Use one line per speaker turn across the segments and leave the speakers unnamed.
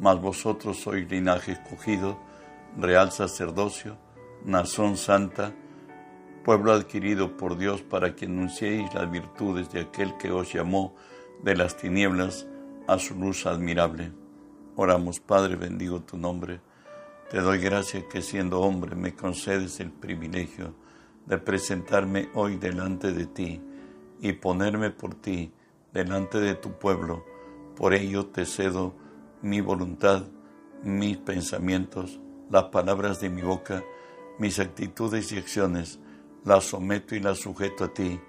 mas vosotros sois linaje escogido, real sacerdocio, nación santa, pueblo adquirido por Dios para que anunciéis las virtudes de aquel que os llamó de las tinieblas a su luz admirable. Oramos, Padre, bendigo tu nombre. Te doy gracias que siendo hombre me concedes el privilegio de presentarme hoy delante de ti y ponerme por ti delante de tu pueblo. Por ello te cedo mi voluntad, mis pensamientos, las palabras de mi boca, mis actitudes y acciones, las someto y las sujeto a ti.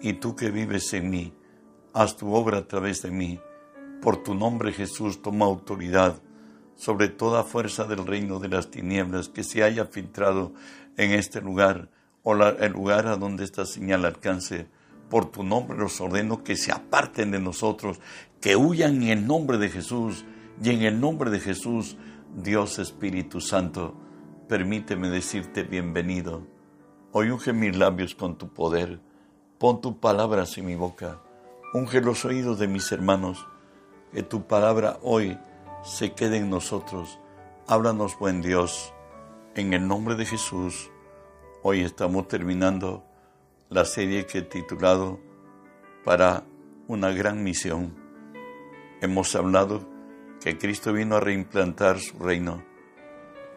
Y tú que vives en mí, haz tu obra a través de mí. Por tu nombre Jesús toma autoridad sobre toda fuerza del reino de las tinieblas que se haya filtrado en este lugar o el lugar a donde esta señal alcance. Por tu nombre los ordeno que se aparten de nosotros, que huyan en el nombre de Jesús y en el nombre de Jesús, Dios Espíritu Santo, permíteme decirte bienvenido. Hoy unge mis labios con tu poder, pon tu palabra en mi boca, unge los oídos de mis hermanos, que tu palabra hoy se quede en nosotros. Háblanos, buen Dios, en el nombre de Jesús. Hoy estamos terminando la serie que he titulado Para una gran misión. Hemos hablado que Cristo vino a reimplantar su reino.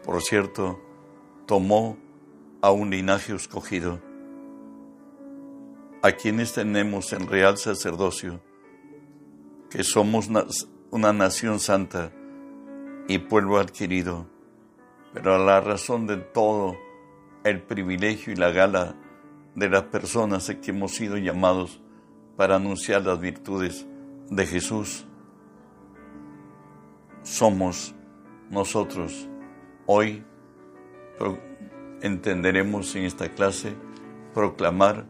Por cierto, tomó a un linaje escogido, a quienes tenemos el real sacerdocio, que somos una nación santa y pueblo adquirido, pero a la razón de todo el privilegio y la gala de las personas a que hemos sido llamados para anunciar las virtudes de Jesús somos nosotros. Hoy entenderemos en esta clase proclamar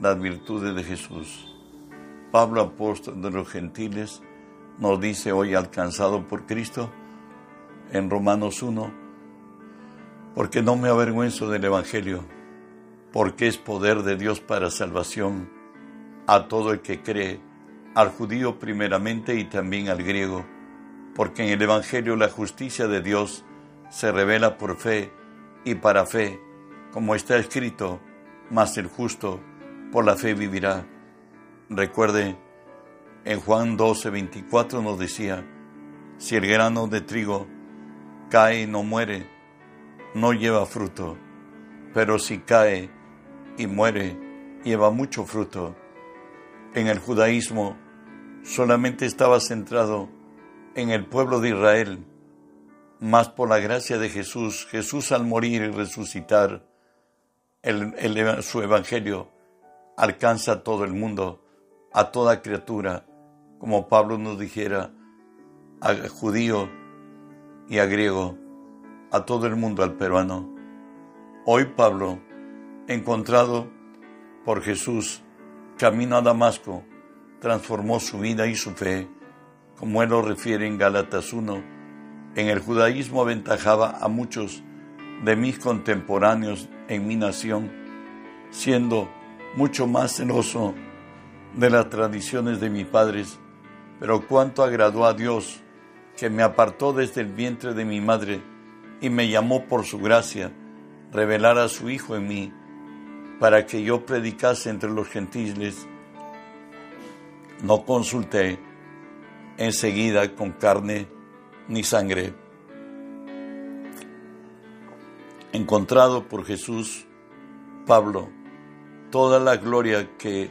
las virtudes de Jesús. Pablo, apóstol de los gentiles, nos dice hoy alcanzado por Cristo en Romanos 1, porque no me avergüenzo del Evangelio, porque es poder de Dios para salvación a todo el que cree, al judío primeramente y también al griego porque en el Evangelio la justicia de Dios se revela por fe y para fe, como está escrito, mas el justo por la fe vivirá. Recuerde, en Juan 12, 24 nos decía, si el grano de trigo cae y no muere, no lleva fruto, pero si cae y muere, lleva mucho fruto. En el judaísmo solamente estaba centrado en el pueblo de Israel, más por la gracia de Jesús, Jesús al morir y resucitar, su evangelio alcanza a todo el mundo, a toda criatura, como Pablo nos dijera, a judío y a griego, a todo el mundo, al peruano. Hoy Pablo, encontrado por Jesús, camino a Damasco, transformó su vida y su fe como él lo refiere en Gálatas 1, en el judaísmo aventajaba a muchos de mis contemporáneos en mi nación, siendo mucho más celoso de las tradiciones de mis padres, pero cuánto agradó a Dios que me apartó desde el vientre de mi madre y me llamó por su gracia, revelar a su Hijo en mí, para que yo predicase entre los gentiles. No consulté enseguida con carne ni sangre. Encontrado por Jesús, Pablo, toda la gloria que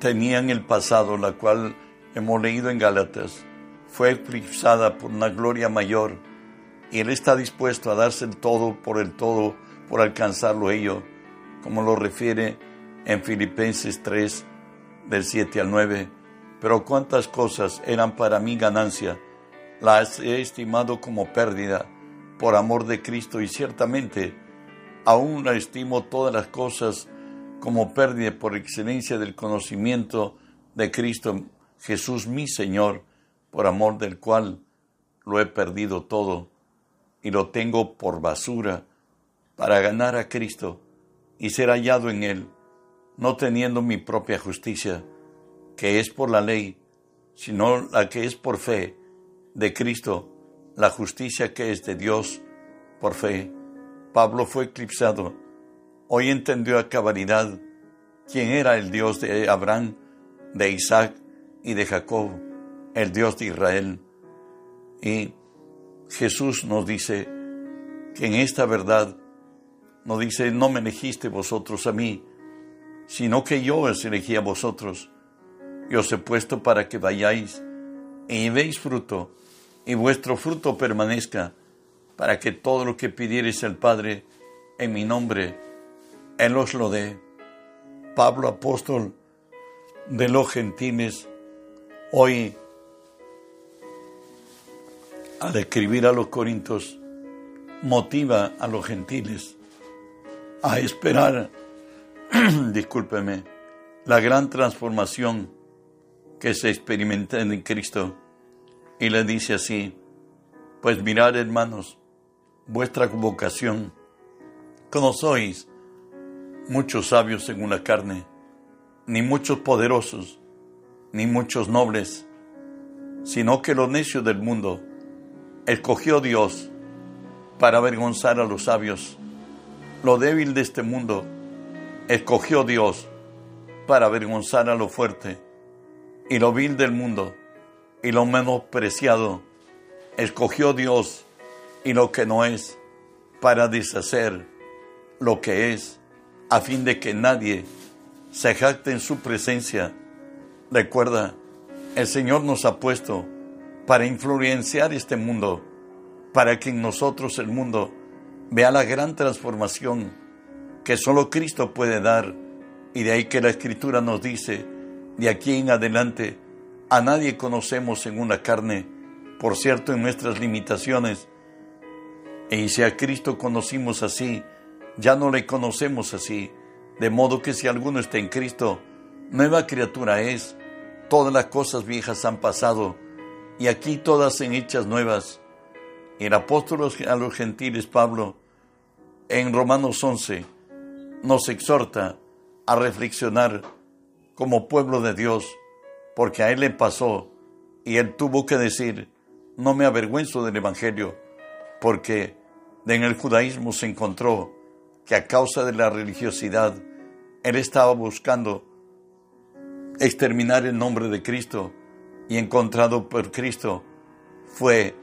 tenía en el pasado, la cual hemos leído en Gálatas, fue eclipsada por una gloria mayor y Él está dispuesto a darse el todo por el todo por alcanzarlo ello, como lo refiere en Filipenses 3, del 7 al 9 pero cuántas cosas eran para mí ganancia las he estimado como pérdida por amor de Cristo y ciertamente aún estimo todas las cosas como pérdida por excelencia del conocimiento de Cristo Jesús mi Señor, por amor del cual lo he perdido todo y lo tengo por basura para ganar a Cristo y ser hallado en Él, no teniendo mi propia justicia, que es por la ley, sino la que es por fe de Cristo, la justicia que es de Dios por fe. Pablo fue eclipsado. Hoy entendió a cabalidad quién era el Dios de Abraham, de Isaac y de Jacob, el Dios de Israel. Y Jesús nos dice que en esta verdad nos dice, no me elegiste vosotros a mí, sino que yo os elegí a vosotros y os he puesto para que vayáis y llevéis fruto y vuestro fruto permanezca, para que todo lo que pidiereis al Padre en mi nombre, Él os lo dé. Pablo, apóstol de los gentiles, hoy, al escribir a los corintios, motiva a los gentiles a esperar, discúlpeme, la gran transformación que se experimenta en Cristo. Y le dice así, pues mirad hermanos, vuestra vocación, como sois muchos sabios según la carne, ni muchos poderosos, ni muchos nobles, sino que lo necio del mundo escogió Dios para avergonzar a los sabios. Lo débil de este mundo escogió Dios para avergonzar a lo fuerte. Y lo vil del mundo y lo menospreciado escogió Dios y lo que no es para deshacer lo que es, a fin de que nadie se jacte en su presencia. Recuerda, el Señor nos ha puesto para influenciar este mundo, para que en nosotros el mundo vea la gran transformación que solo Cristo puede dar. Y de ahí que la Escritura nos dice, de aquí en adelante, a nadie conocemos en una carne, por cierto, en nuestras limitaciones. Y si a Cristo conocimos así, ya no le conocemos así. De modo que si alguno está en Cristo, nueva criatura es. Todas las cosas viejas han pasado y aquí todas son hechas nuevas. El apóstol a los gentiles, Pablo, en Romanos 11, nos exhorta a reflexionar como pueblo de Dios porque a él le pasó y él tuvo que decir, no me avergüenzo del Evangelio, porque en el judaísmo se encontró que a causa de la religiosidad, él estaba buscando exterminar el nombre de Cristo y encontrado por Cristo, fue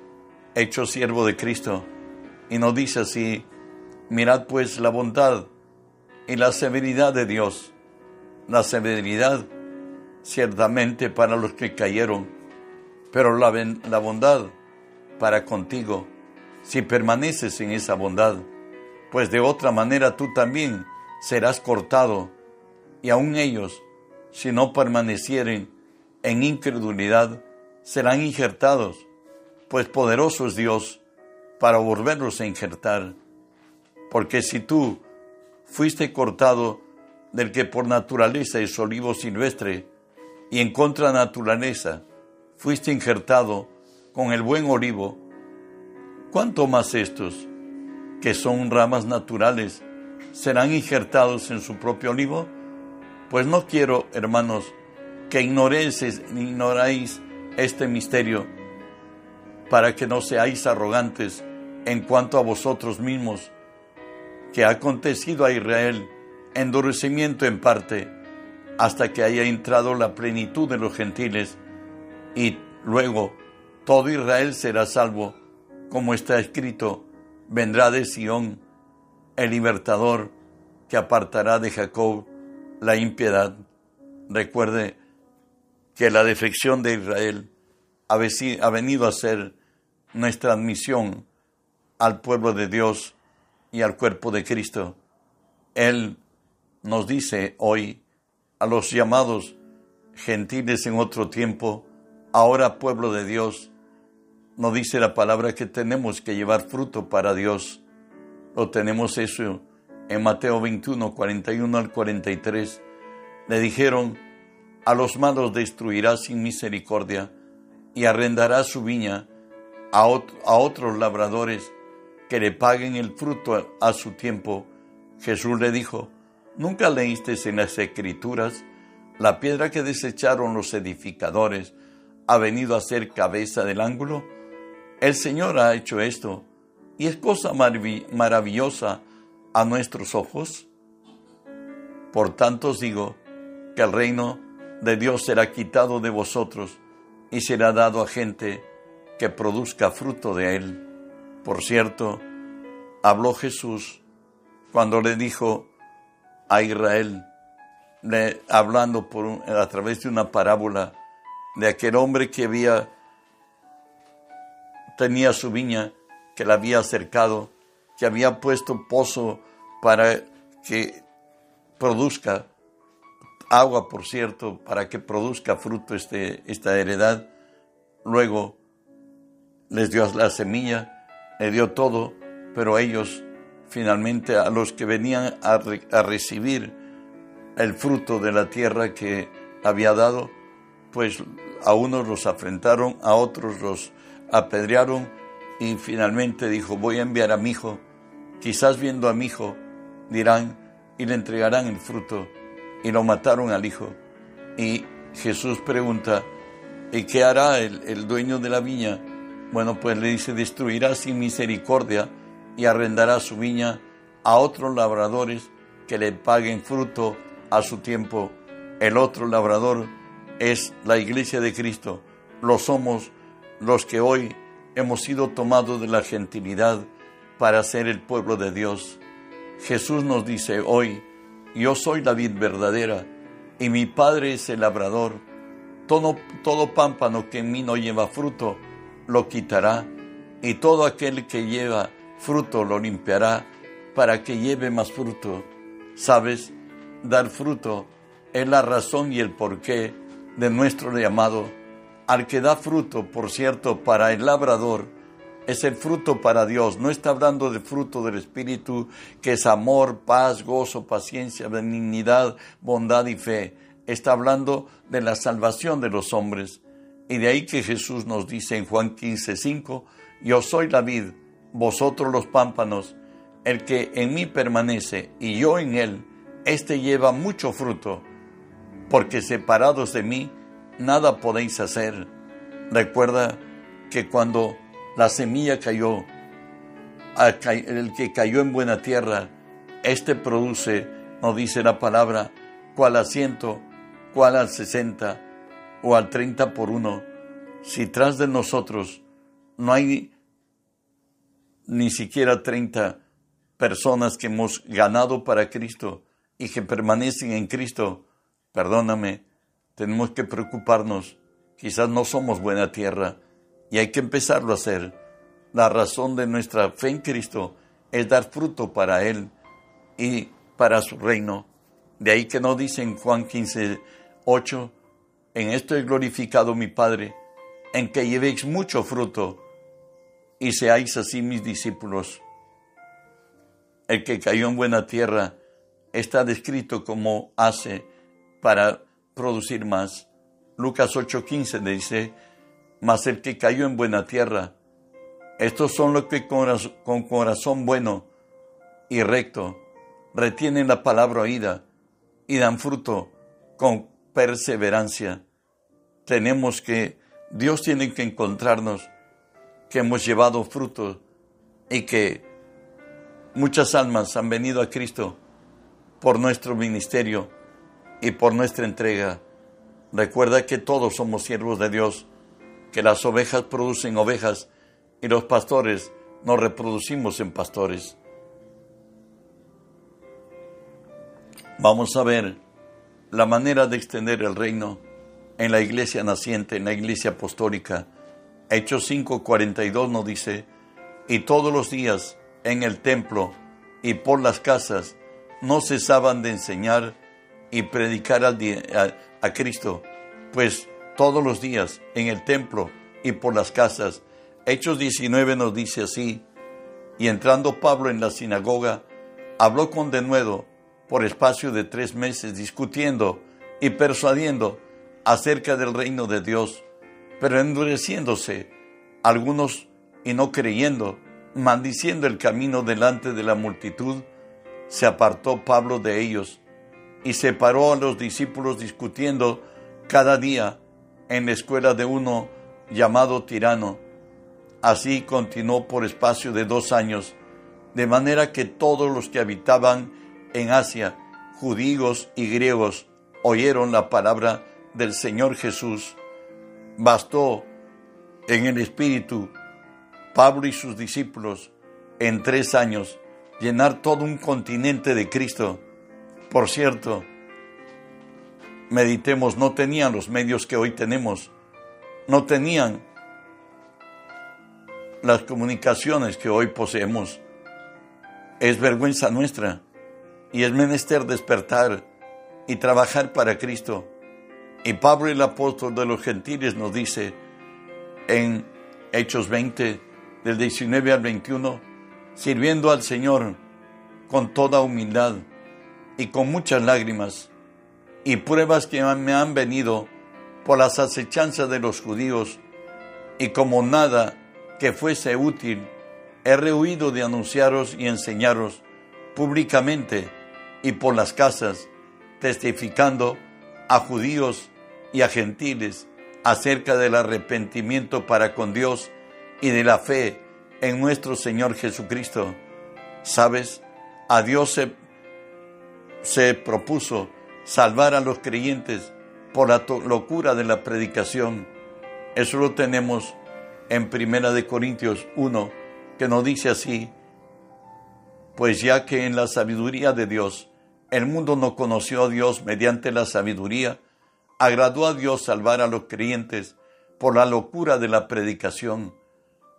hecho siervo de Cristo. Y nos dice así, mirad pues la bondad y la severidad de Dios, la severidad ciertamente para los que cayeron, pero la, la bondad para contigo, si permaneces en esa bondad, pues de otra manera tú también serás cortado, y aun ellos, si no permanecieren en incredulidad, serán injertados, pues poderoso es Dios para volverlos a injertar. Porque si tú fuiste cortado del que por naturaleza es olivo silvestre, y en contra naturaleza fuiste injertado con el buen olivo, ¿cuánto más estos, que son ramas naturales, serán injertados en su propio olivo? Pues no quiero, hermanos, que ignoréis, ignoráis este misterio, para que no seáis arrogantes en cuanto a vosotros mismos, que ha acontecido a Israel endurecimiento en parte, hasta que haya entrado la plenitud de los gentiles, y luego todo Israel será salvo, como está escrito, vendrá de Sión el libertador que apartará de Jacob la impiedad. Recuerde que la defección de Israel ha venido a ser nuestra admisión al pueblo de Dios y al cuerpo de Cristo. Él nos dice hoy, a los llamados gentiles en otro tiempo, ahora pueblo de Dios, no dice la palabra que tenemos que llevar fruto para Dios. Lo tenemos eso en Mateo 21, 41 al 43. Le dijeron, a los malos destruirá sin misericordia y arrendará su viña a otros labradores que le paguen el fruto a su tiempo. Jesús le dijo, ¿nunca leíste en las escrituras la piedra que desecharon los edificadores ha venido a ser cabeza del ángulo? El Señor ha hecho esto y es cosa maravillosa a nuestros ojos. Por tanto os digo que el reino de Dios será quitado de vosotros y será dado a gente que produzca fruto de él. Por cierto, habló Jesús cuando le dijo a Israel, hablando por a través de una parábola de aquel hombre que había tenía su viña, que la había cercado, que había puesto pozo para que produzca agua, por cierto, para que produzca fruto este, esta heredad. Luego les dio la semilla, le dio todo, pero ellos finalmente a los que venían a, recibir el fruto de la tierra que había dado, pues a unos los afrentaron, a otros los apedrearon y finalmente dijo, voy a enviar a mi hijo. Quizás viendo a mi hijo dirán y le entregarán el fruto. Y lo mataron al hijo. Y Jesús pregunta, ¿y qué hará el, el dueño de la viña? Bueno, pues le dice, destruirá sin misericordia y arrendará su viña a otros labradores que le paguen fruto a su tiempo. El otro labrador es la iglesia de Cristo. Lo somos los que hoy hemos sido tomados de la gentilidad para ser el pueblo de Dios. Jesús nos dice hoy, yo soy la vid verdadera y mi Padre es el labrador. Todo, todo pámpano que en mí no lleva fruto, lo quitará, y todo aquel que lleva fruto lo limpiará para que lleve más fruto. ¿Sabes? Dar fruto es la razón y el porqué de nuestro llamado al que da fruto, por cierto, para el labrador, es el fruto para Dios. No está hablando del fruto del Espíritu, que es amor, paz, gozo, paciencia, benignidad, bondad y fe. Está hablando de la salvación de los hombres. Y de ahí que Jesús nos dice en Juan 15, 5, yo soy la vid, vosotros los pámpanos, el que en mí permanece y yo en él, éste lleva mucho fruto, porque separados de mí, nada podéis hacer. Recuerda que cuando la semilla cayó, el que cayó en buena tierra, este produce, nos dice la palabra, cual a ciento, cual al sesenta o al treinta por uno. Si tras de nosotros no hay ni siquiera treinta personas que hemos ganado para Cristo y que permanecen en Cristo, perdóname, tenemos que preocuparnos. Quizás no somos buena tierra y hay que empezarlo a hacer. La razón de nuestra fe en Cristo es dar fruto para Él y para su reino. De ahí que no dice en Juan 15, 8, en esto he glorificado mi Padre, en que llevéis mucho fruto y seáis así mis discípulos. El que cayó en buena tierra está descrito como hace para producir más. Lucas 8:15 dice, mas el que cayó en buena tierra, estos son los que con corazón bueno y recto retienen la palabra oída y dan fruto con perseverancia. Tenemos que, Dios tiene que encontrarnos que hemos llevado fruto y que muchas almas han venido a Cristo por nuestro ministerio y por nuestra entrega. Recuerda que todos somos siervos de Dios, que las ovejas producen ovejas y los pastores nos reproducimos en pastores. Vamos a ver la manera de extender el reino en la iglesia naciente, en la iglesia apostólica. Hechos 5:42 nos dice, y todos los días en el templo y por las casas no cesaban de enseñar y predicar al a, Cristo, pues todos los días en el templo y por las casas Hechos 19 nos dice así, y entrando Pablo en la sinagoga, habló con denuedo por espacio de tres meses, discutiendo y persuadiendo acerca del reino de Dios, pero endureciéndose algunos y no creyendo, maldiciendo el camino delante de la multitud, se apartó Pablo de ellos y separó a los discípulos discutiendo cada día en la escuela de uno llamado tirano. Así continuó por espacio de dos años, de manera que todos los que habitaban en Asia, judíos y griegos, oyeron la palabra del Señor Jesús. Bastó en el Espíritu Pablo y sus discípulos en tres años llenar todo un continente de Cristo. Por cierto, meditemos, no tenían los medios que hoy tenemos, no tenían las comunicaciones que hoy poseemos. Es vergüenza nuestra y es menester despertar y trabajar para Cristo. Y Pablo el apóstol de los gentiles nos dice en Hechos 20, del 19 al 21, sirviendo al Señor con toda humildad y con muchas lágrimas y pruebas que me han venido por las acechanzas de los judíos, y como nada que fuese útil, he rehuido de anunciaros y enseñaros públicamente y por las casas, testificando a judíos y a gentiles acerca del arrepentimiento para con Dios y de la fe en nuestro Señor Jesucristo. ¿Sabes? A Dios se, se propuso salvar a los creyentes por la locura de la predicación. Eso lo tenemos en Primera de Corintios 1, que nos dice así, pues ya que en la sabiduría de Dios el mundo no conoció a Dios mediante la sabiduría, agradó a Dios salvar a los creyentes por la locura de la predicación,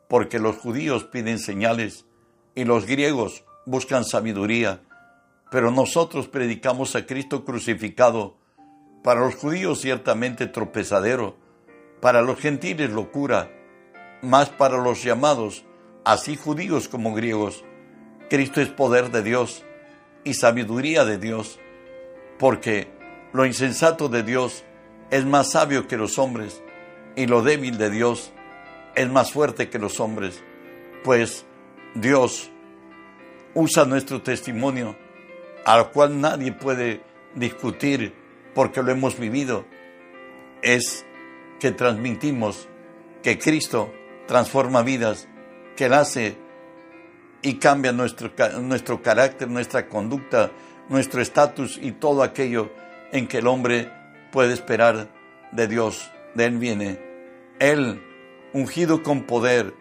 porque los judíos piden señales y los griegos buscan sabiduría, pero nosotros predicamos a Cristo crucificado, para los judíos ciertamente tropezadero, para los gentiles locura, más para los llamados, así judíos como griegos. Cristo es poder de Dios y sabiduría de Dios, porque lo insensato de Dios es más sabio que los hombres, y lo débil de Dios es más fuerte que los hombres, pues Dios usa nuestro testimonio al cual nadie puede discutir porque lo hemos vivido, es que transmitimos que Cristo transforma vidas, que Él hace y cambia nuestro, nuestro carácter, nuestra conducta, nuestro estatus y todo aquello en que el hombre puede esperar de Dios. De Él viene. Él, ungido con poder,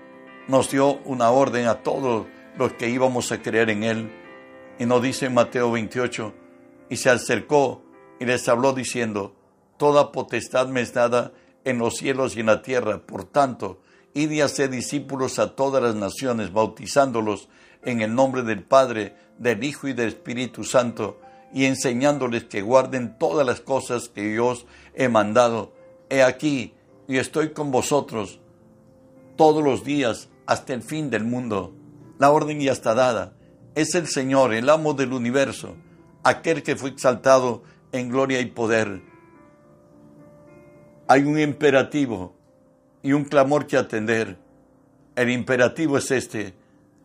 nos dio una orden a todos los que íbamos a creer en Él y nos dice Mateo 28, y se acercó y les habló diciendo, Toda potestad me es dada en los cielos y en la tierra, por tanto, id y haced discípulos a todas las naciones, bautizándolos en el nombre del Padre, del Hijo y del Espíritu Santo, y enseñándoles que guarden todas las cosas que yo os he mandado. He aquí, y estoy con vosotros todos los días hasta el fin del mundo. La orden ya está dada es el Señor, el amo del universo, aquel que fue exaltado en gloria y poder. Hay un imperativo y un clamor que atender. El imperativo es este.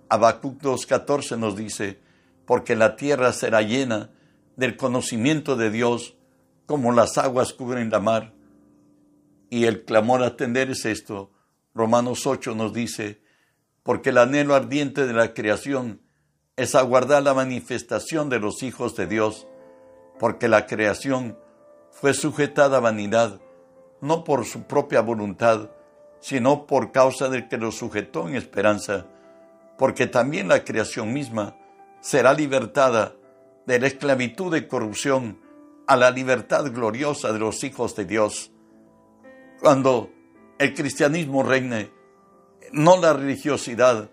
Habacuc 2.14 nos dice, porque la tierra será llena del conocimiento de Dios como las aguas cubren la mar. Y el clamor a atender es esto. Romanos 8 nos dice, porque el anhelo ardiente de la creación es aguardar la manifestación de los hijos de Dios, porque la creación fue sujetada a vanidad, no por su propia voluntad, sino por causa del que lo sujetó en esperanza, porque también la creación misma será libertada de la esclavitud y corrupción a la libertad gloriosa de los hijos de Dios. Cuando el cristianismo reine, no la religiosidad,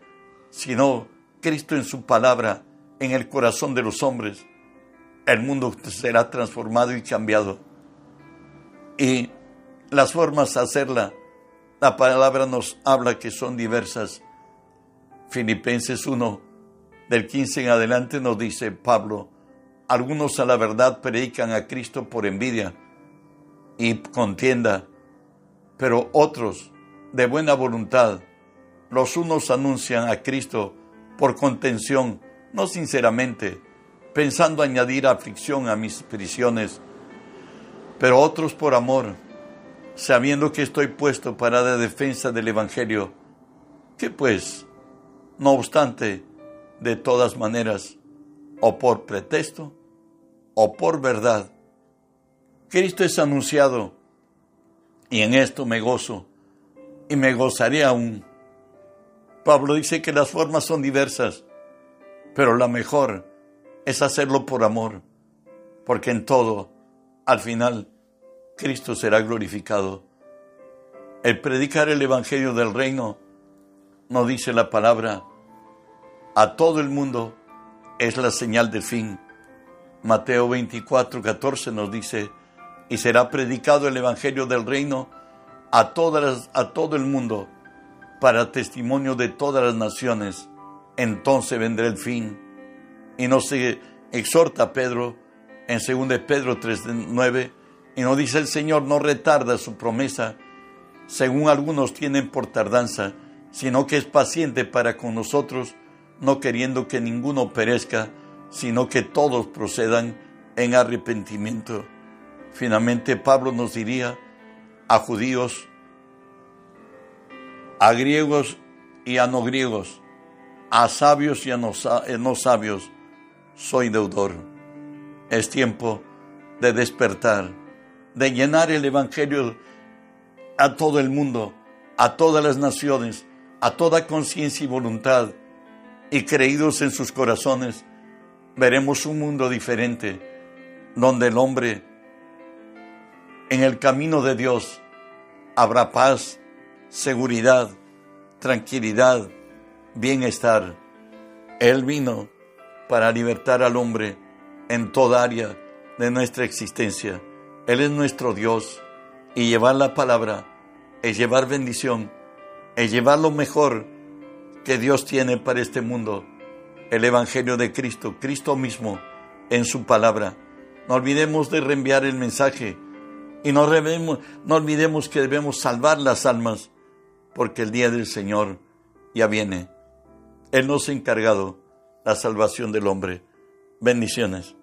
sino Cristo en su palabra en el corazón de los hombres, el mundo será transformado y cambiado. Y las formas de hacerla La palabra nos habla que son diversas. Filipenses 1, del 15 en adelante nos dice Pablo, algunos a la verdad predican a Cristo por envidia y contienda, pero otros de buena voluntad. Los unos anuncian a Cristo por contención, no sinceramente, pensando añadir aflicción a mis prisiones, pero otros por amor, sabiendo que estoy puesto para la defensa del Evangelio. que pues? No obstante, de todas maneras, o por pretexto, o por verdad, Cristo es anunciado, y en esto me gozo, y me gozaré aún. Pablo dice que las formas son diversas, pero la mejor es hacerlo por amor, porque en todo, al final, Cristo será glorificado. El predicar el Evangelio del Reino, no dice la palabra, a todo el mundo es la señal del fin. Mateo 24, 14 nos dice, y será predicado el Evangelio del Reino a, todas, a todo el mundo para testimonio de todas las naciones. Entonces vendrá el fin. Y nos exhorta Pedro en 2 Pedro 3.9 y nos dice el Señor no retarda su promesa, según algunos tienen por tardanza, sino que es paciente para con nosotros, no queriendo que ninguno perezca, sino que todos procedan en arrepentimiento. Finalmente Pablo nos diría, a judíos, a griegos y a no griegos, a sabios y a no, sabios, soy deudor. Es tiempo de despertar, de llenar el Evangelio a todo el mundo, a todas las naciones, a toda conciencia y voluntad, y creídos en sus corazones, veremos un mundo diferente, donde el hombre en el camino de Dios habrá paz, seguridad, tranquilidad, bienestar. Él vino para libertar al hombre en toda área de nuestra existencia. Él es nuestro Dios y llevar la palabra es llevar bendición, es llevar lo mejor que Dios tiene para este mundo, el Evangelio de Cristo, Cristo mismo en su palabra. No olvidemos de reenviar el mensaje y no, no olvidemos que debemos salvar las almas, porque el día del Señor ya viene. Él nos ha encargado la salvación del hombre. Bendiciones.